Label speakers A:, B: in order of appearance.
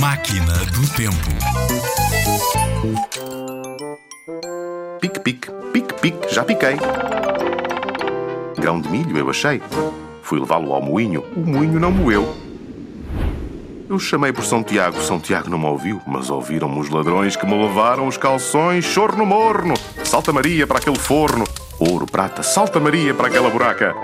A: Máquina do Tempo.
B: Pique, pique, pique, pique, já piquei. Grão de milho eu achei. Fui levá-lo ao moinho, o moinho não moeu. Eu chamei por São Tiago, São Tiago não me ouviu, mas ouviram-me os ladrões que me levaram os calções, chorno no morno. Salta Maria para aquele forno, ouro, prata, salta Maria para aquela buraca.